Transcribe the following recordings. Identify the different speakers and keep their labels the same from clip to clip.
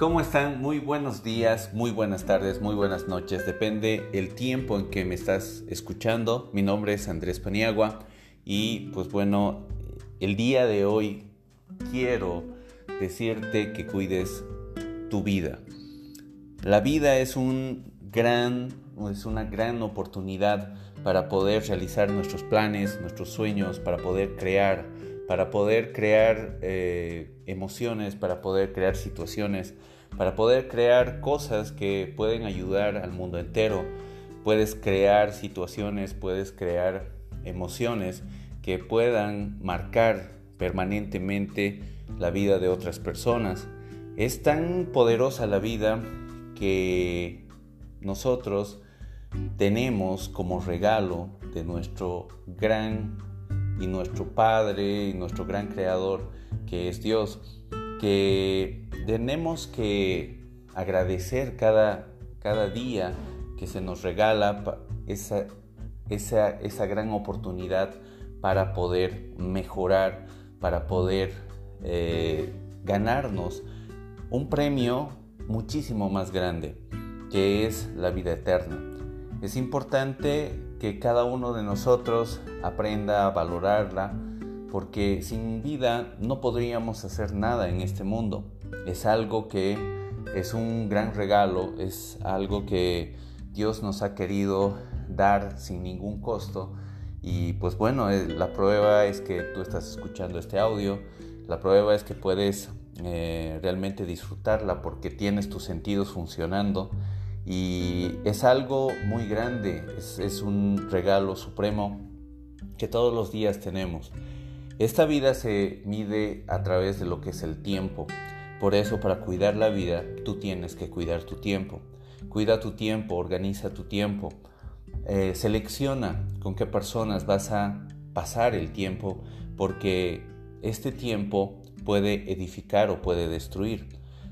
Speaker 1: ¿Cómo están? Muy buenos días, muy buenas tardes, muy buenas noches. Depende el tiempo en que me estás escuchando. Mi nombre es Andrés Paniagua y pues bueno, el día de hoy quiero decirte que cuides tu vida. La vida es un gran es una gran oportunidad para poder realizar nuestros planes, nuestros sueños, para poder crear, para poder crear eh, emociones, para poder crear situaciones, para poder crear cosas que pueden ayudar al mundo entero. Puedes crear situaciones, puedes crear emociones que puedan marcar permanentemente la vida de otras personas. Es tan poderosa la vida que nosotros tenemos como regalo de nuestro gran y nuestro Padre y nuestro gran Creador que es Dios, que tenemos que agradecer cada, cada día que se nos regala esa, esa, esa gran oportunidad para poder mejorar, para poder eh, ganarnos un premio muchísimo más grande, que es la vida eterna. Es importante que cada uno de nosotros aprenda a valorarla porque sin vida no podríamos hacer nada en este mundo. Es algo que es un gran regalo, es algo que Dios nos ha querido dar sin ningún costo. Y pues bueno, eh, la prueba es que tú estás escuchando este audio, la prueba es que puedes eh, realmente disfrutarla porque tienes tus sentidos funcionando y es algo muy grande, es, un regalo supremo que todos los días tenemos. Esta vida se mide a través de lo que es el tiempo. Por eso para cuidar la vida tú tienes que cuidar tu tiempo. Cuida tu tiempo, organiza tu tiempo. Eh, selecciona con qué personas vas a pasar el tiempo porque este tiempo puede edificar o puede destruir.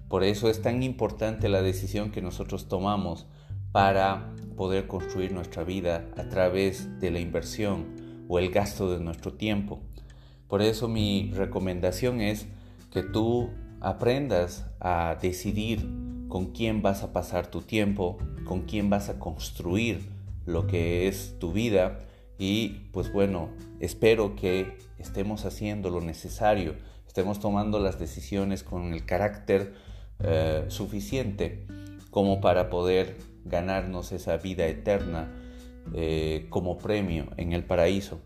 Speaker 1: Por eso es tan importante la decisión que nosotros tomamos para poder construir nuestra vida a través de la inversión o el gasto de nuestro tiempo. Por eso mi recomendación es que tú aprendas a decidir con quién vas a pasar tu tiempo, con quién vas a construir lo que es tu vida y pues bueno, espero que estemos haciendo lo necesario, estemos tomando las decisiones con el carácter eh, suficiente como para poder ganarnos esa vida eterna eh, como premio en el paraíso.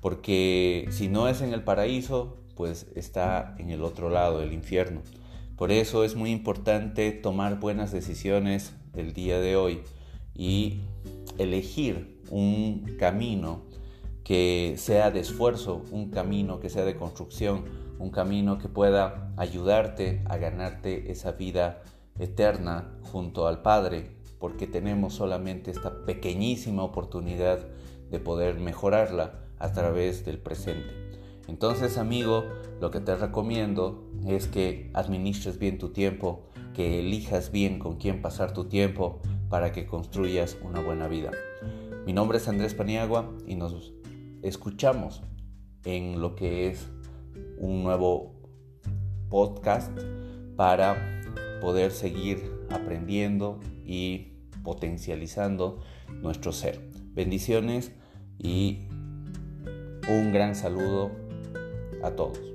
Speaker 1: Porque si no es en el paraíso, pues está en el otro lado, el infierno. Por eso es muy importante tomar buenas decisiones el día de hoy y elegir un camino que sea de esfuerzo, un camino que sea de construcción, un camino que pueda ayudarte a ganarte esa vida eterna junto al Padre, porque tenemos solamente esta pequeñísima oportunidad de poder mejorarla a través del presente. Entonces, amigo, lo que te recomiendo es que administres bien tu tiempo, que elijas bien con quién pasar tu tiempo para que construyas una buena vida. Mi nombre es Andrés Paniagua y nos escuchamos en lo que es un nuevo podcast para poder seguir aprendiendo y potencializando nuestro ser. Bendiciones y un gran saludo a todos.